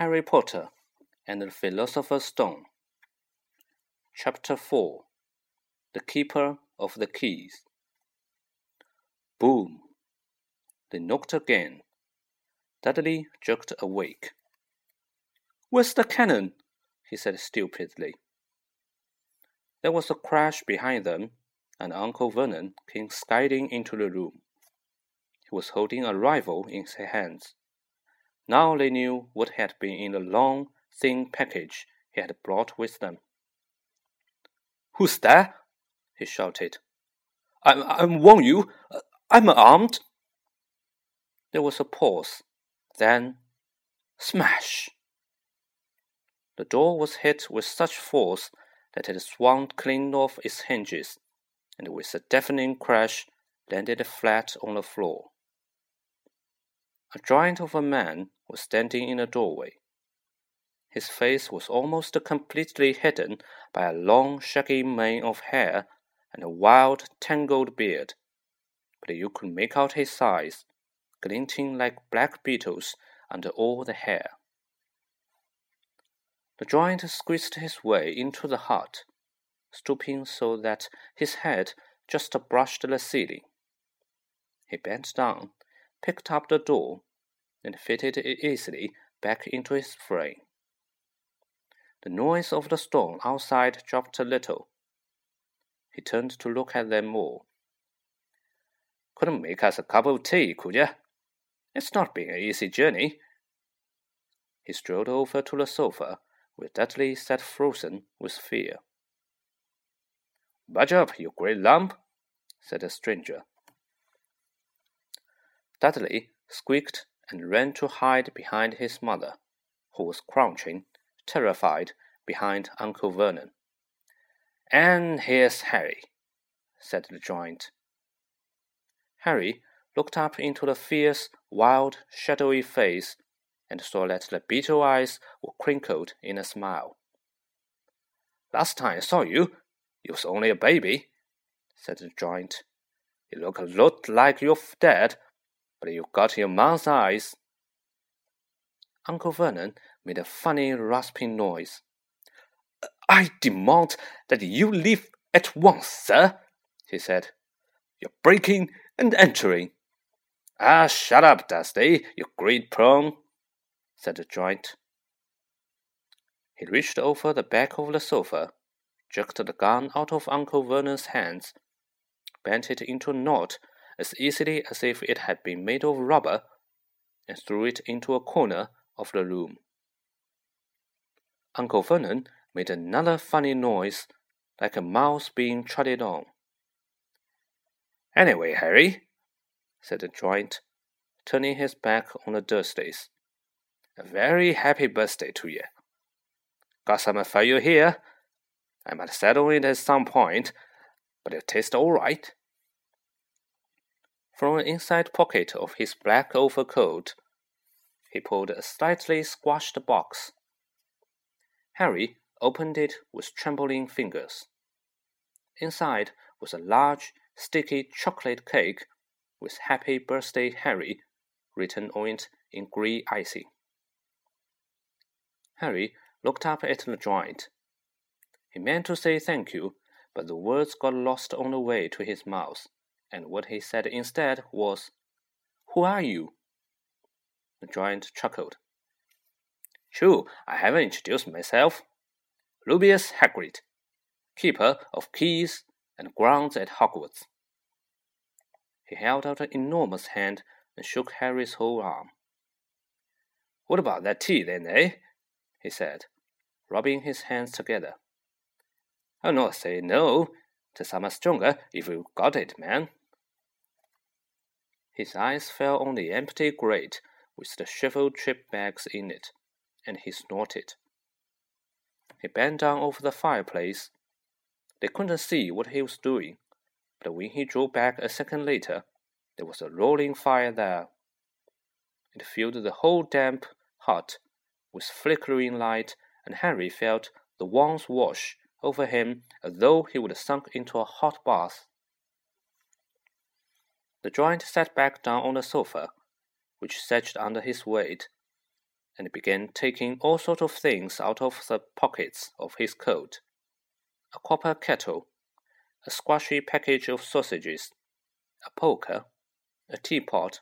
Harry Potter and the Philosopher's Stone. Chapter 4 The Keeper of the Keys. Boom! They knocked again. Dudley jerked awake. Where's the cannon? he said stupidly. There was a crash behind them, and Uncle Vernon came skiding into the room. He was holding a rifle in his hands. Now they knew what had been in the long, thin package he had brought with them. Who's there? he shouted. I, I warn you, I'm armed. There was a pause. Then, smash! The door was hit with such force that it swung clean off its hinges, and with a deafening crash landed flat on the floor. A giant of a man was standing in the doorway. His face was almost completely hidden by a long, shaggy mane of hair and a wild, tangled beard, but you could make out his eyes, glinting like black beetles under all the hair. The giant squeezed his way into the hut, stooping so that his head just brushed the ceiling. He bent down, picked up the door, and fitted it easily back into its frame. The noise of the storm outside dropped a little. He turned to look at them all. Couldn't make us a cup of tea, could you? It's not been an easy journey. He strolled over to the sofa, where Dudley sat frozen with fear. Budge up, you great lump, said the stranger. Dudley squeaked and ran to hide behind his mother, who was crouching, terrified, behind Uncle Vernon. And here's Harry, said the giant. Harry looked up into the fierce, wild, shadowy face and saw that the beetle eyes were crinkled in a smile. Last time I saw you, you was only a baby, said the giant. You look a lot like your dad, but you got your mom's eyes. Uncle Vernon made a funny rasping noise. I demand that you leave at once, sir, he said. You're breaking and entering. Ah, shut up, Dursley, you great prawn, said the giant. He reached over the back of the sofa, jerked the gun out of Uncle Vernon's hands, bent it into a knot as easily as if it had been made of rubber, and threw it into a corner of the room. Uncle Vernon made another funny noise, like a mouse being trodden on. Anyway, Harry, said the giant, turning his back on the Dursleys, a very happy birthday to you. Got some for you here. I might settle it at some point, but it tastes all right. From an inside pocket of his black overcoat, he pulled a slightly squashed box. Harry opened it with trembling fingers. Inside was a large, sticky chocolate cake with Happy Birthday Harry written on it in grey icing. Harry looked up at the giant. He meant to say thank you, but the words got lost on the way to his mouth and what he said instead was, Who are you? The giant chuckled. True, I haven't introduced myself. Rubeus Hagrid, keeper of keys and grounds at Hogwarts. He held out an enormous hand and shook Harry's whole arm. What about that tea, then, eh? he said, rubbing his hands together. I'll not say no to something stronger if you got it, man. His eyes fell on the empty grate with the shriveled chip bags in it, and he snorted. He bent down over the fireplace. They couldn't see what he was doing, but when he drew back a second later, there was a roaring fire there. It filled the whole damp hut with flickering light, and Harry felt the warmth wash over him as though he would have sunk into a hot bath. The giant sat back down on the sofa, which sagged under his weight, and began taking all sorts of things out of the pockets of his coat a copper kettle, a squashy package of sausages, a poker, a teapot,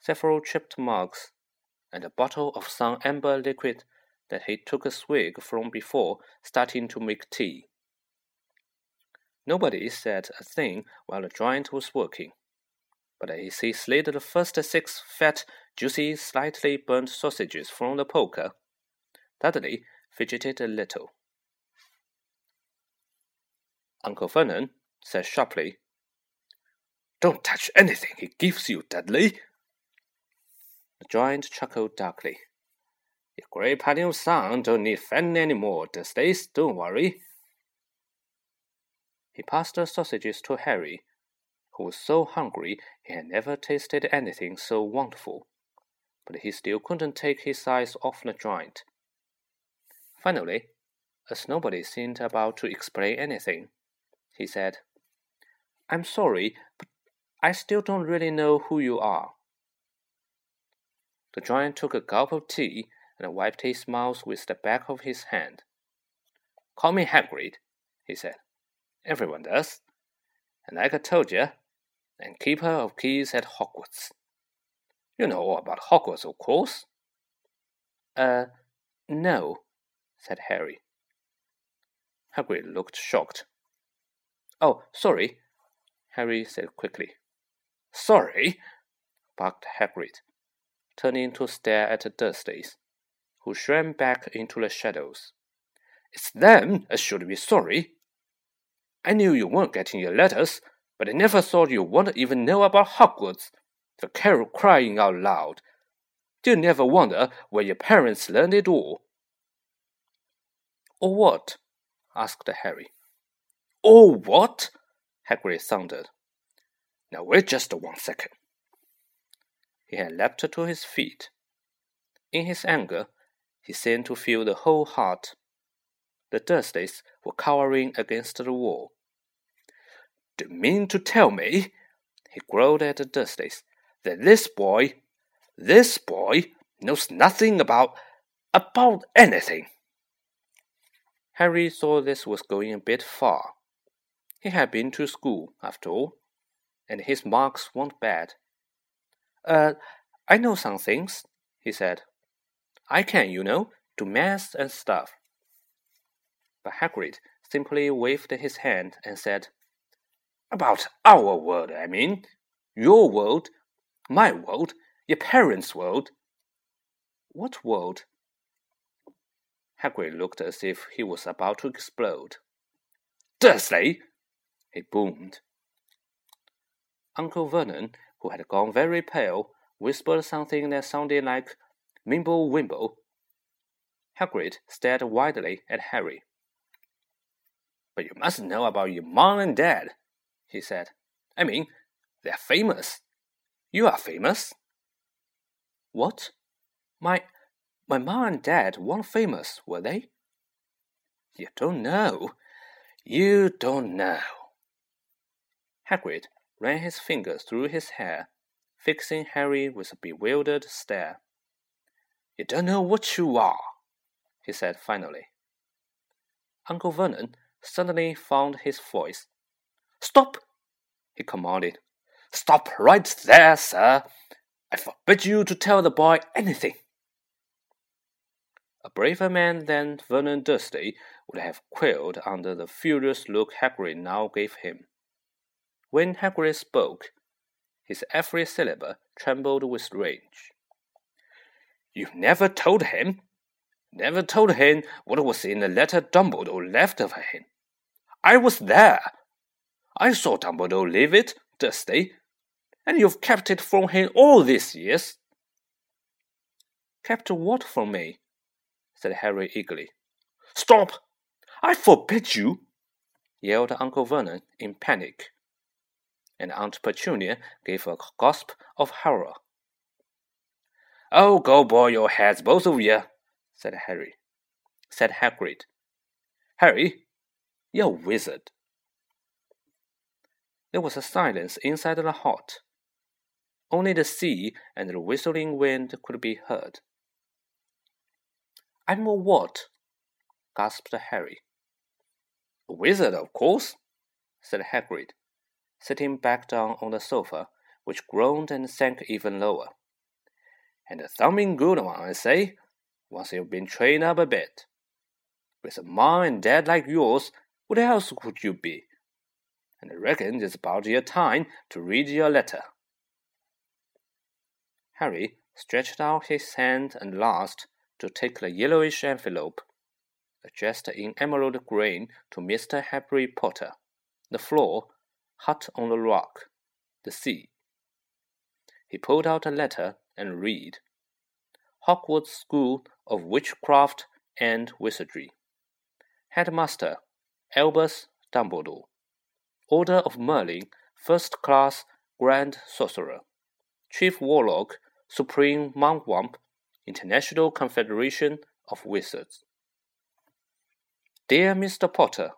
several chipped mugs, and a bottle of some amber liquid that he took a swig from before starting to make tea. Nobody said a thing while the giant was working, but as he slid the first six fat, juicy, slightly burnt sausages from the poker, Dudley fidgeted a little. Uncle Vernon said sharply, Don't touch anything he gives you, Dudley. The giant chuckled darkly. Your great patio son don't need fattening any more, Dudley. Don't worry. He passed the sausages to Harry, who was so hungry he had never tasted anything so wonderful, but he still couldn't take his eyes off the giant. Finally, as nobody seemed about to explain anything, he said, I'm sorry, but I still don't really know who you are. The giant took a gulp of tea and wiped his mouth with the back of his hand. Call me Hagrid, he said. Everyone does. And like I told you, I'm keeper of keys at Hogwarts. You know all about Hogwarts, of course. Uh, no, said Harry. Hagrid looked shocked. Oh, sorry, Harry said quickly. Sorry, barked Hagrid, turning to stare at the Dursleys, who shrank back into the shadows. It's them that should be sorry. I knew you weren't getting your letters, but I never thought you wouldn't even know about Hogwarts. The carol crying out loud. Do you never wonder where your parents learned it all? Or what? asked Harry. Or what? Hagrid thundered. Now wait just one second. He had leapt to his feet. In his anger, he seemed to feel the whole heart. The Dursleys were cowering against the wall. Do you mean to tell me, he growled at the Dursleys, that this boy, this boy, knows nothing about, about anything? Harry thought this was going a bit far. He had been to school, after all, and his marks weren't bad. Uh, I know some things, he said. I can, you know, do maths and stuff. But Hagrid simply waved his hand and said, About our world, I mean. Your world, my world, your parents' world. What world? Hagrid looked as if he was about to explode. Dursley, he boomed. Uncle Vernon, who had gone very pale, whispered something that sounded like Mimble Wimble. Hagrid stared widely at Harry. But you must know about your mom and dad, he said. I mean, they're famous. You are famous. What? My my mom and dad weren't famous, were they? You don't know. You don't know. Hagrid ran his fingers through his hair, fixing Harry with a bewildered stare. You don't know what you are, he said finally. Uncle Vernon suddenly found his voice. Stop! he commanded. Stop right there, sir. I forbid you to tell the boy anything. A braver man than Vernon Dursley would have quailed under the furious look Hagrid now gave him. When Hagrid spoke, his every syllable trembled with rage. You never told him, never told him what was in the letter Dumbledore left of him. I was there. I saw Dumbledore leave it, Dursley, eh? and you've kept it from him all these years. Kept what from me? said Harry eagerly. Stop! I forbid you! yelled Uncle Vernon in panic and Aunt Petunia gave a gasp of horror. Oh, go boil your heads, both of you, said Harry. Said Hagrid. Harry, you're a wizard. There was a silence inside the hut. Only the sea and the whistling wind could be heard. I'm a what? gasped Harry. A wizard, of course, said Hagrid, sitting back down on the sofa, which groaned and sank even lower. And a thumbing good one, I say, once you've been trained up a bit. With a mom and dad like yours, what else could you be? And I reckon it's about your time to read your letter. Harry stretched out his hand and last to take the yellowish envelope addressed in emerald green to Mr. Harry Potter. The floor, hut on the rock, the sea. He pulled out a letter and read Hogwarts School of Witchcraft and Wizardry. Headmaster Albus Dumbledore. Order of Merlin, First Class Grand Sorcerer. Chief Warlock, Supreme Mugwump, International Confederation of Wizards. Dear Mr. Potter,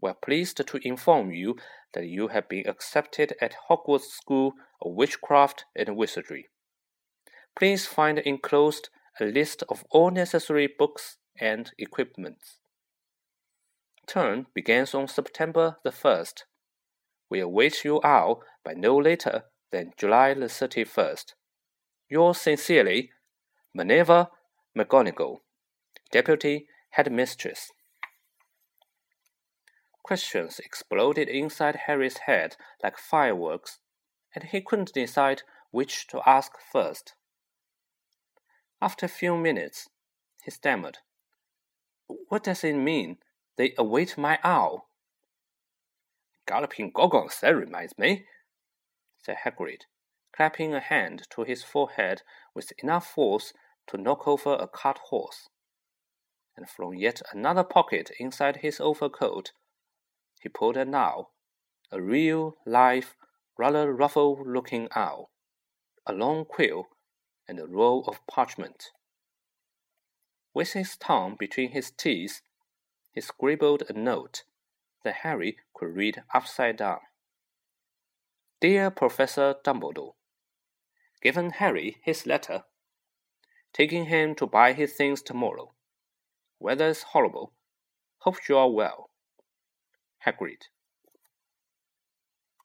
we are pleased to inform you that you have been accepted at Hogwarts School of Witchcraft and Wizardry. Please find enclosed a list of all necessary books and equipments. Term begins on September the 1st. We await you all by no later than July the 31st. Yours sincerely, Minerva McGonagall, Deputy Headmistress. Questions exploded inside Harry's head like fireworks, and he couldn't decide which to ask first. After a few minutes, he stammered, What does it mean? They await my owl. Galloping Gorgons, that reminds me, said Hagrid, clapping a hand to his forehead with enough force to knock over a cart horse. And from yet another pocket inside his overcoat, he pulled an owl, a real, live, rather ruffled looking owl, a long quill, and a roll of parchment. With his tongue between his teeth, he scribbled a note that Harry could read upside down. Dear Professor Dumbledore, Given Harry his letter, taking him to buy his things tomorrow. Weather's horrible. Hope you are well. Hagrid.